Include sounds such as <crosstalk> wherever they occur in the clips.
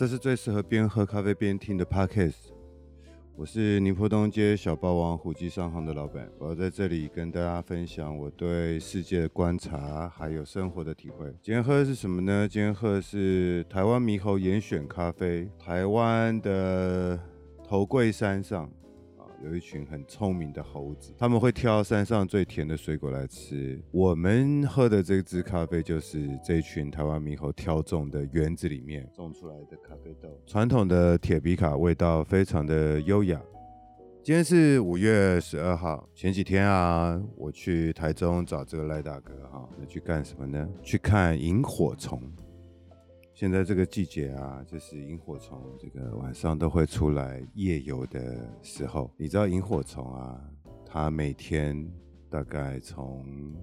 这是最适合边喝咖啡边听的 Podcast。我是宁波东街小霸王虎记商行的老板，我要在这里跟大家分享我对世界的观察，还有生活的体会。今天喝的是什么呢？今天喝的是台湾猕猴严选咖啡，台湾的头桂山上。有一群很聪明的猴子，他们会挑山上最甜的水果来吃。我们喝的这支咖啡就是这一群台湾猕猴挑种的园子里面种出来的咖啡豆。传统的铁皮卡味道非常的优雅。今天是五月十二号，前几天啊，我去台中找这个赖大哥哈，那去干什么呢？去看萤火虫。现在这个季节啊，就是萤火虫这个晚上都会出来夜游的时候。你知道萤火虫啊，它每天大概从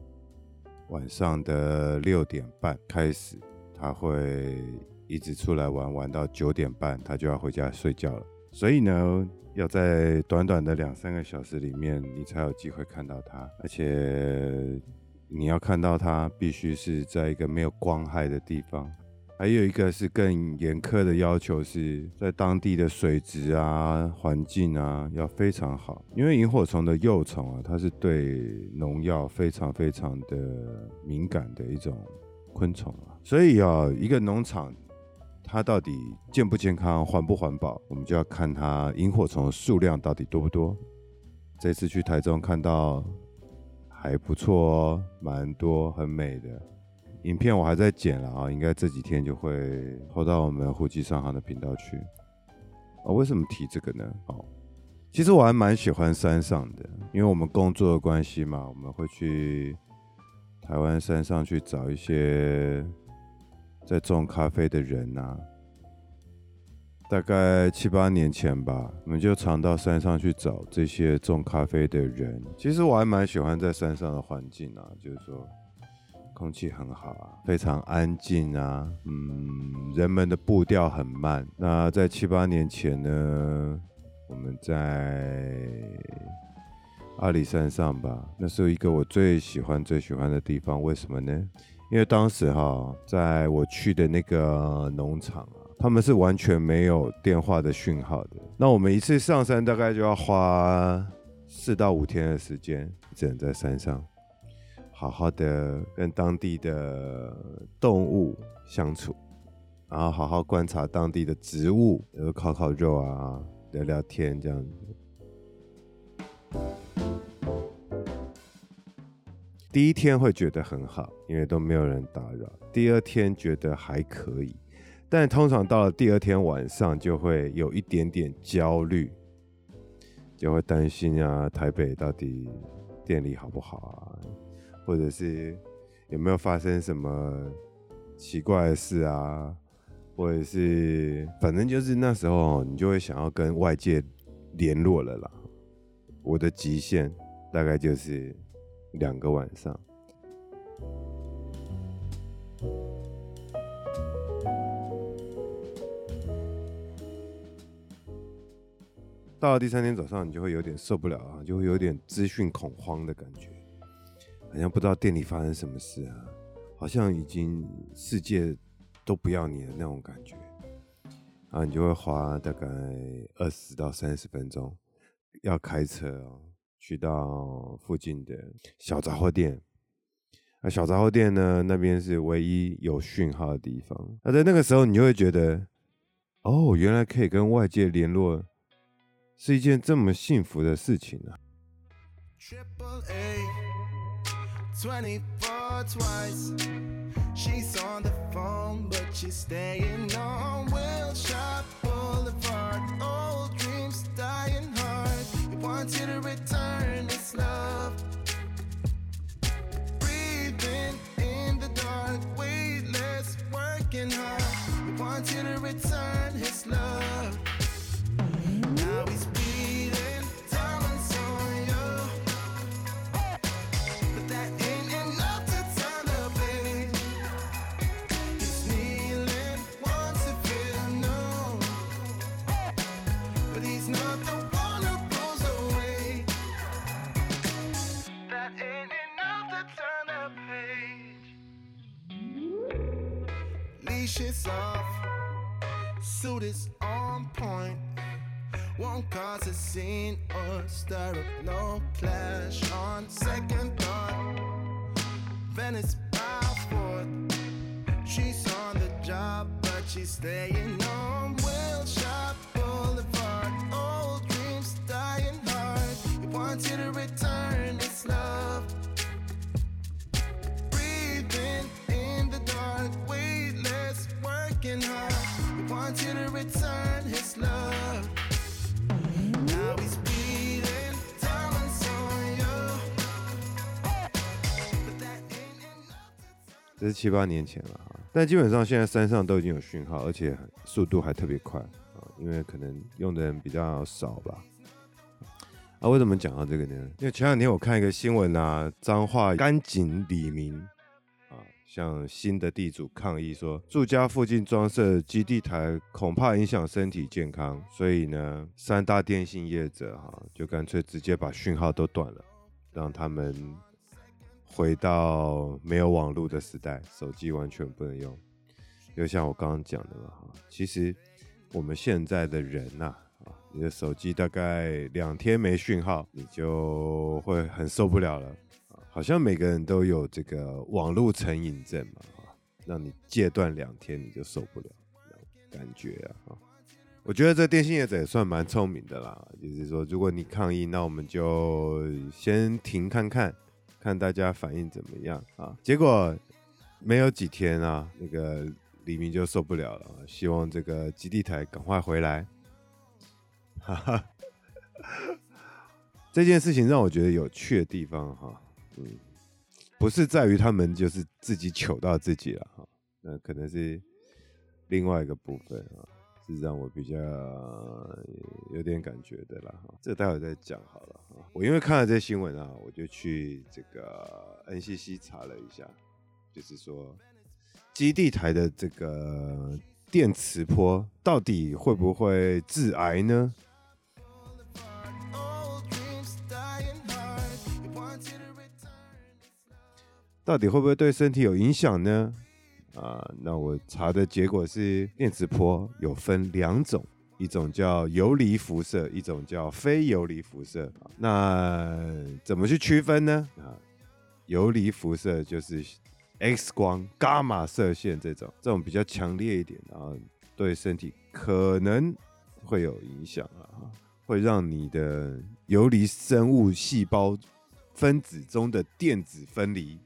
晚上的六点半开始，它会一直出来玩，玩到九点半，它就要回家睡觉了。所以呢，要在短短的两三个小时里面，你才有机会看到它。而且你要看到它，必须是在一个没有光害的地方。还有一个是更严苛的要求，是在当地的水质啊、环境啊要非常好，因为萤火虫的幼虫啊，它是对农药非常非常的敏感的一种昆虫啊，所以啊，一个农场它到底健不健康、环不环保，我们就要看它萤火虫数量到底多不多。这次去台中看到还不错哦，蛮多，很美的。影片我还在剪了啊，应该这几天就会投到我们虎记商行的频道去。哦，为什么提这个呢？哦，其实我还蛮喜欢山上的，因为我们工作的关系嘛，我们会去台湾山上去找一些在种咖啡的人呐、大概七八年前吧，我们就常到山上去找这些种咖啡的人。其实我还蛮喜欢在山上的环境啊，就是说。空气很好啊，非常安静啊，嗯，人们的步调很慢。那在七八年前呢，我们在阿里山上吧，那是一个我最喜欢最喜欢的地方。为什么呢？因为当时哈，在我去的那个农场啊，他们是完全没有电话的讯号的。那我们一次上山大概就要花四到五天的时间，只能在山上。好好的跟当地的动物相处，然后好好观察当地的植物，然后烤烤肉啊，聊聊天这样子。第一天会觉得很好，因为都没有人打扰。第二天觉得还可以，但通常到了第二天晚上就会有一点点焦虑，就会担心啊，台北到底电力好不好啊？或者是有没有发生什么奇怪的事啊？或者是反正就是那时候你就会想要跟外界联络了啦。我的极限大概就是两个晚上。到了第三天早上，你就会有点受不了啊，就会有点资讯恐慌的感觉。好像不知道店里发生什么事啊，好像已经世界都不要你的那种感觉，然后你就会花大概二十到三十分钟，要开车哦，去到附近的小杂货店。啊，小杂货店呢，那边是唯一有讯号的地方。那在那个时候，你就会觉得，哦，原来可以跟外界联络，是一件这么幸福的事情啊。24 twice. She's on the phone, but she's staying on Wilshire Boulevard. Old dreams dying hard. He wants you to return his love. Breathing in the dark, weightless, working hard. He wants you to return his love. shit's off. Suit is on point. Won't cause a scene or stir up no clash on second thought. Venice passport. She's on the job, but she's staying on Wilshire Boulevard. Old dreams dying hard. He wants you to return his love. Now he's beating diamonds on you. But that ain't enough. 这是七八年前了哈，但基本上现在山上都已经有讯号，而且速度还特别快啊，因为可能用的人比较少吧。啊，为什么讲到这个呢？因为前两天我看一个新闻啊，彰化干井里民啊，向新的地主抗议说，住家附近装设基地台恐怕影响身体健康，所以呢，三大电信业者哈、就干脆直接把讯号都断了，让他们回到没有网络的时代，手机完全不能用。就像我刚刚讲的嘛，哈，其实我们现在的人呐、啊。你的手机大概两天没讯号，你就会很受不了了。好像每个人都有这个网络成瘾症嘛，啊让你戒断两天你就受不了，感觉啊。我觉得这电信业者也算蛮聪明的啦，就是说如果你抗议，那我们就先停看看，看大家反应怎么样啊。结果没有几天啊，那个黎明就受不了了，希望这个基地台赶快回来。哈哈，这件事情让我觉得有趣的地方哈，嗯，不是在于他们就是自己糗到自己了哈，那可能是另外一个部分啊，是让我比较有点感觉的啦哈，这待会再讲好了哈。我因为看了这新闻啊，我就去这个 NCC 查了一下，就是说基地台的这个电磁波到底会不会致癌呢？到底会不会对身体有影响呢？啊，那我查的结果是，电磁波有分两种，一种叫游离辐射，一种叫非游离辐射。那怎么去区分呢？啊，游离辐射就是 X 光、伽马射线这种，这种比较强烈一点，然后对身体可能会有影响啊，会让你的游离生物细胞分子中的电子分离。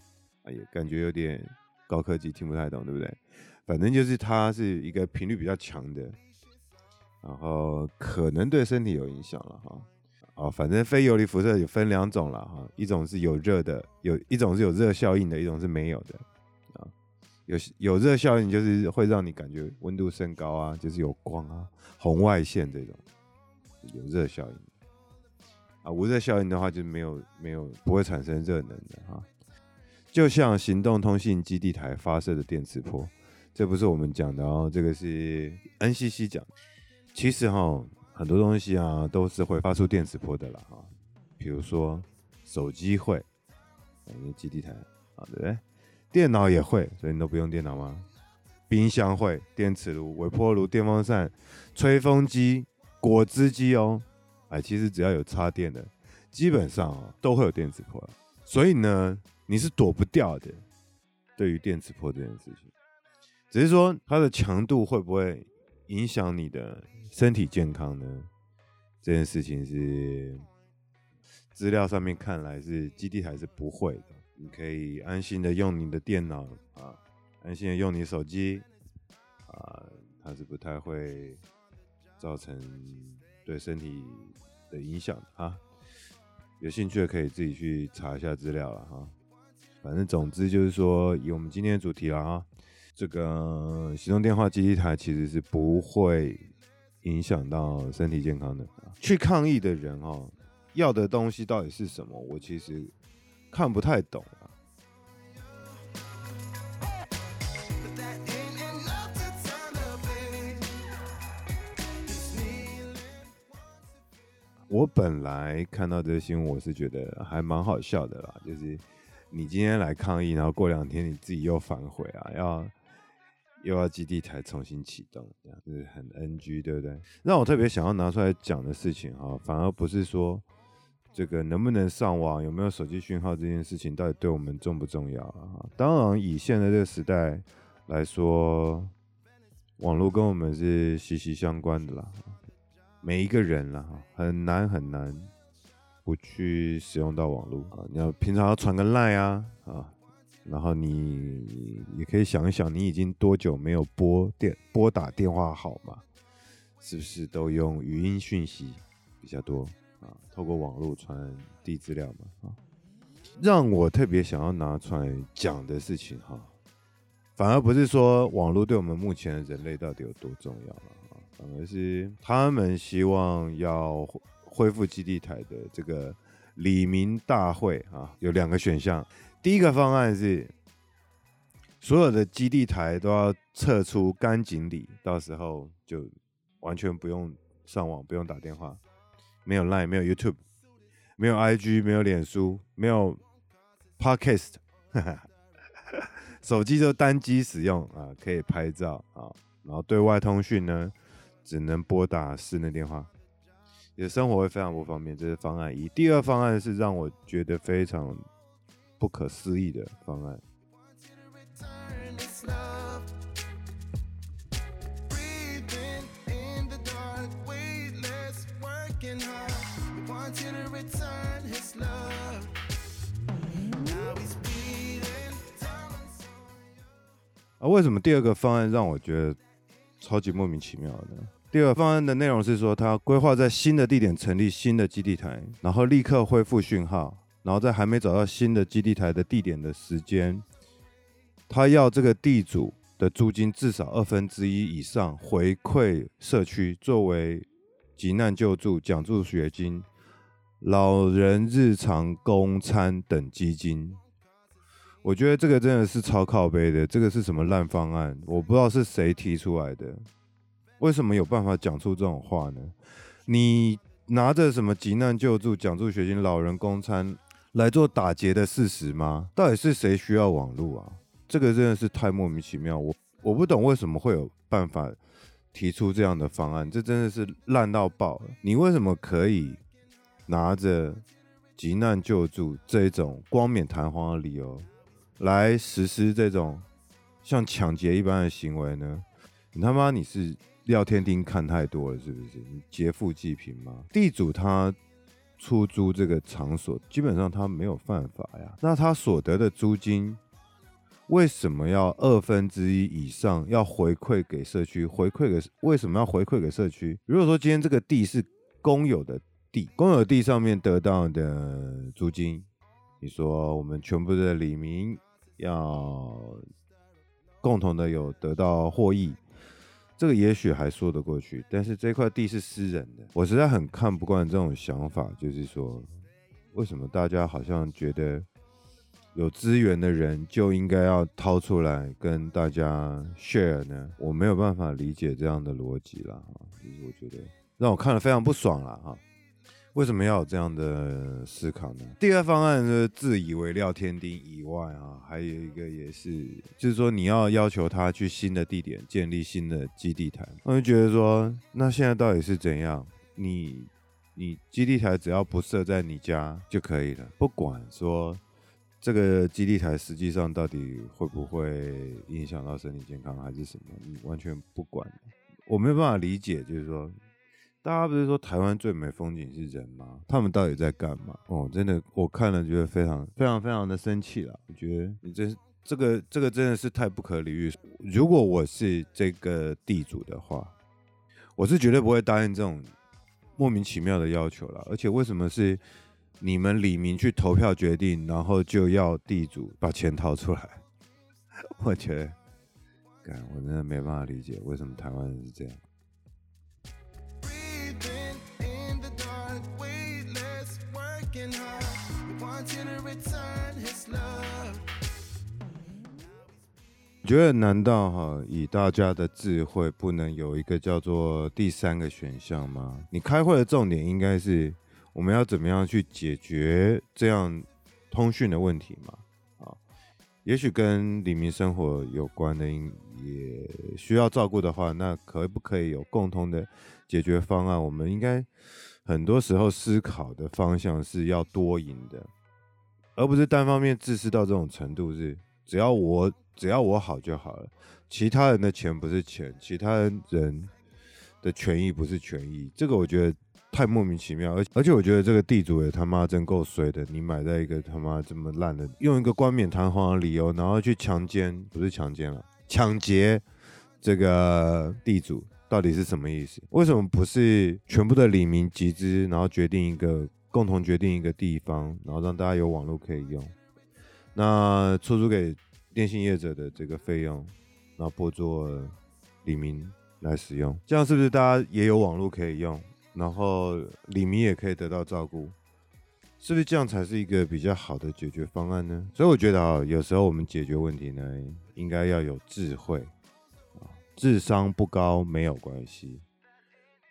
哎呀，感觉有点高科技，听不太懂，对不对？反正就是它是一个频率比较强的，然后可能对身体有影响了哈。哦，反正非游离辐射有分两种了哈，一种是有热的，有一种是有热效应的，一种是没有的啊。有有热效应就是会让你感觉温度升高啊，就是有光啊，红外线这种有热效应啊。无热效应的话就没有没有不会产生热能的哈。就像行动通信基地台发射的电磁波，这不是我们讲的哦，这个是 NCC 讲。其实哈，很多东西啊都是会发出电磁波的啦哈。比如说手机会，因为基地台啊，对不对？电脑也会，所以你都不用电脑吗？冰箱会，电磁炉、微波炉、电风扇、吹风机、果汁机哦，哎，其实只要有插电的，基本上啊都会有电磁波。所以呢。你是躲不掉的，对于电磁波这件事情，只是说它的强度会不会影响你的身体健康呢？这件事情是资料上面看来是基地台是不会的，你可以安心的用你的电脑啊，安心的用你手机啊，它是不太会造成对身体的影响啊。有兴趣的可以自己去查一下资料了哈。反正总之就是说，以我们今天的主题了啊，这个行动电话基地台其实是不会影响到身体健康的。去抗议的人哦，要的东西到底是什么？我其实看不太懂啊。我本来看到这个新闻，我是觉得还蛮好笑的啦，就是。你今天来抗议，然后过两天你自己又反悔啊？要又要基地台重新启动，这样就是很 NG，对不对？让我特别想要拿出来讲的事情哈，反而不是说这个能不能上网、有没有手机讯号这件事情到底对我们重不重要啊？当然，以现在这个时代来说，网络跟我们是息息相关的啦。每一个人啦，很难很难不去使用到网络啊。你要平常要传个 line 啊啊。然后你也可以想一想，你已经多久没有拨电拨打电话号码？是不是都用语音讯息比较多啊？透过网络传递资料嘛？啊，让我特别想要拿出来讲的事情哈，反而不是说网络对我们目前人类到底有多重要了啊，反而是他们希望要恢复基地台的这个里民大会啊，有两个选项。第一个方案是，所有的基地台都要撤出干井里，到时候就完全不用上网，不用打电话，没有 Line，没有 YouTube，没有 IG，没有脸书，没有 Podcast，<laughs> 手机就单机使用啊，可以拍照啊，然后对外通讯呢，只能拨打室内电话，你的生活会非常不方便。这是方案一。第二方案是让我觉得非常。不可思议的方案。啊，为什么第二个方案让我觉得超级莫名其妙的？第二方案的内容是说，他规划在新的地点成立新的基地台，然后立刻恢复讯号。然后在还没找到新的基地台的地点的时间，他要这个地主的租金至少二分之一以上回馈社区，作为急难救助、奖助学金、老人日常供餐等基金。我觉得这个真的是超靠背的，这个是什么烂方案？我不知道是谁提出来的，为什么有办法讲出这种话呢？你拿着什么急难救助、奖助学金、老人公餐？来做打劫的事实吗？到底是谁需要网络啊？这个真的是太莫名其妙。我我不懂为什么会有办法提出这样的方案，这真的是烂到爆了。你为什么可以拿着急难救助这种冠冕堂皇的理由来实施这种像抢劫一般的行为呢？你他妈你是廖天丁看太多了是不是？你劫富济贫吗？地主他。出租这个场所，基本上他没有犯法呀。那他所得的租金，为什么要二分之一以上要回馈给社区？回馈给为什么要回馈给社区？如果说今天这个地是公有的地，公有地上面得到的租金，你说我们全部的里民要共同的有得到获益？这个也许还说得过去，但是这块地是私人的，我实在很看不惯这种想法。就是说，为什么大家好像觉得有资源的人就应该要掏出来跟大家 share 呢？我没有办法理解这样的逻辑了。其实我觉得让我看了非常不爽了哈。为什么要有这样的思考呢？第二方案是自以为料天丁以外啊，还有一个也是，就是说你要要求他去新的地点建立新的基地台，我就觉得说，那现在到底是怎样？你你基地台只要不设在你家就可以了，不管说这个基地台实际上到底会不会影响到身体健康还是什么，你完全不管，我没有办法理解，就是说。大家不是说台湾最美风景是人吗？他们到底在干嘛？哦，真的，我看了觉得非常非常非常的生气了。我觉得你这这个这个真的是太不可理喻。如果我是这个地主的话，我是绝对不会答应这种莫名其妙的要求了。而且为什么是你们李明去投票决定，然后就要地主把钱掏出来？<laughs> 我觉得，干，我真的没办法理解为什么台湾人是这样。觉得难道哈以大家的智慧不能有一个叫做第三个选项吗？你开会的重点应该是我们要怎么样去解决这样通讯的问题嘛？啊，也许跟里民生活有关的，也需要照顾的话，那可不可以有共同的解决方案？我们应该很多时候思考的方向是要多赢的，而不是单方面自私到这种程度是，只要我只要我好就好了，其他人的钱不是钱，其他人的权益不是权益，这个我觉得。太莫名其妙，而而且我觉得这个地主也他妈真够衰的。你买在一个他妈这么烂的，用一个冠冕堂皇的理由，然后去强奸，不是强奸了，抢劫这个地主，到底是什么意思？为什么不是全部的里民集资，然后决定一个共同决定一个地方，然后让大家有网络可以用？那出租给电信业者的这个费用，然后拨作李明来使用，这样是不是大家也有网络可以用？然后李明也可以得到照顾，是不是这样才是一个比较好的解决方案呢？所以我觉得啊，有时候我们解决问题呢，应该要有智慧，智商不高没有关系，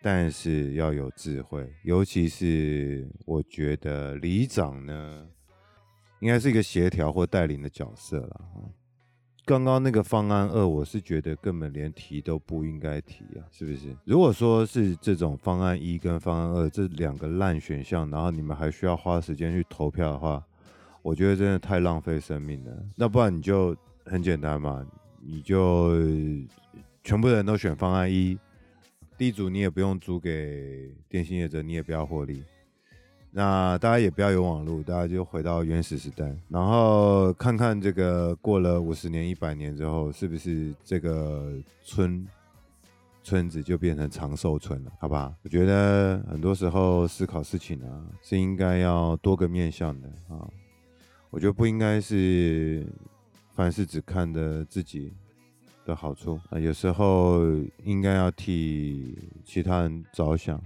但是要有智慧，尤其是我觉得里长呢，应该是一个协调或带领的角色了。刚刚那个方案二，我是觉得根本连提都不应该提啊，是不是？如果说是这种方案一跟方案二这两个烂选项，然后你们还需要花时间去投票的话，我觉得真的太浪费生命了。那不然你就很简单嘛，你就全部人都选方案一，地主你也不用租给电信业者，你也不要获利。那大家也不要有网络，大家就回到原始时代，然后看看这个过了五十年、一百年之后，是不是这个村村子就变成长寿村了？好吧，我觉得很多时候思考事情啊，是应该要多个面向的啊。我觉得不应该是凡事只看着自己的好处啊，有时候应该要替其他人着想。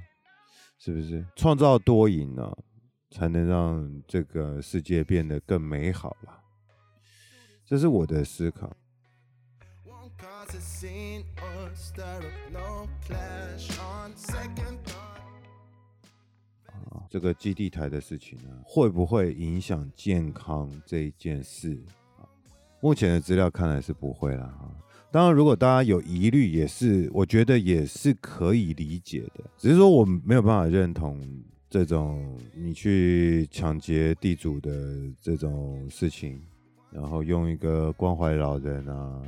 是不是创造多赢呢，才能让这个世界变得更美好吧？这是我的思考。啊，这个基地台的事情呢，会不会影响健康这一件事？目前的资料看来是不会了啊。当然，如果大家有疑虑，也是我觉得也是可以理解的。只是说我没有办法认同这种你去抢劫地主的这种事情，然后用一个关怀老人啊、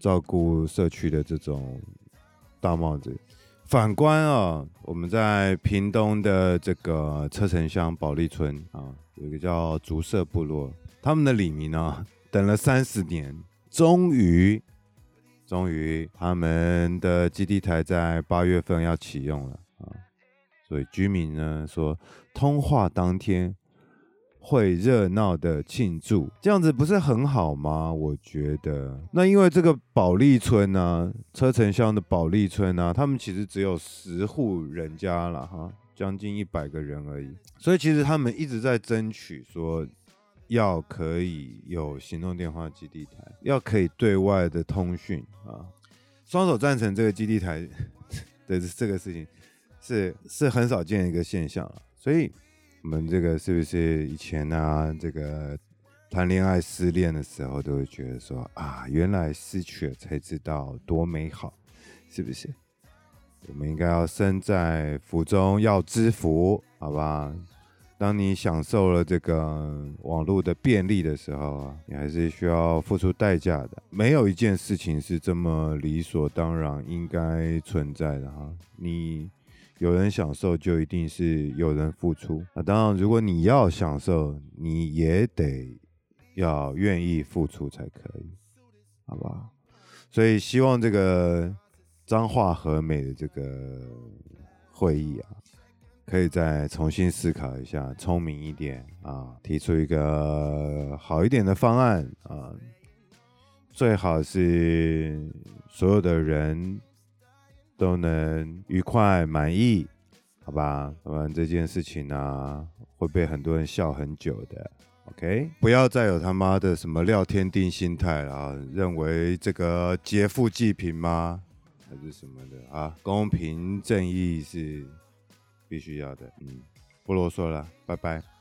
照顾社区的这种大帽子。反观啊，我们在屏东的这个车城乡保利村啊，有一个叫竹社部落，他们的里民啊，等了三十年，终于。终于，他们的基地台在八月份要启用了啊，所以居民呢说，通话当天会热闹的庆祝，这样子不是很好吗？我觉得，那因为这个保利村呢、车城乡的保利村呢、他们其实只有十户人家了哈，将近一百个人而已，所以其实他们一直在争取说。要可以有行动电话基地台，要可以对外的通讯啊，双手赞成这个基地台 <laughs> 的这个事情是是很少见一个现象了。所以，我们这个是不是以前、啊？这个谈恋爱失恋的时候，都会觉得说啊，原来失去了才知道多美好，是不是？我们应该要身在福中要知福，好吧？当你享受了这个网络的便利的时候啊，你还是需要付出代价的。没有一件事情是这么理所当然应该存在的哈。你有人享受，就一定是有人付出。那当然，如果你要享受，你也得要愿意付出才可以，好吧？所以希望这个彰化和美的这个会议啊。可以再重新思考一下，聪明一点啊，提出一个好一点的方案啊，最好是所有的人都能愉快满意，好吧？不然这件事情呢，啊，会被很多人笑很久的。OK，不要再有他妈的什么廖天定心态了啊，认为这个劫富济贫吗？还是什么的啊？公平正义是。必须要的，嗯，不啰嗦了，拜拜。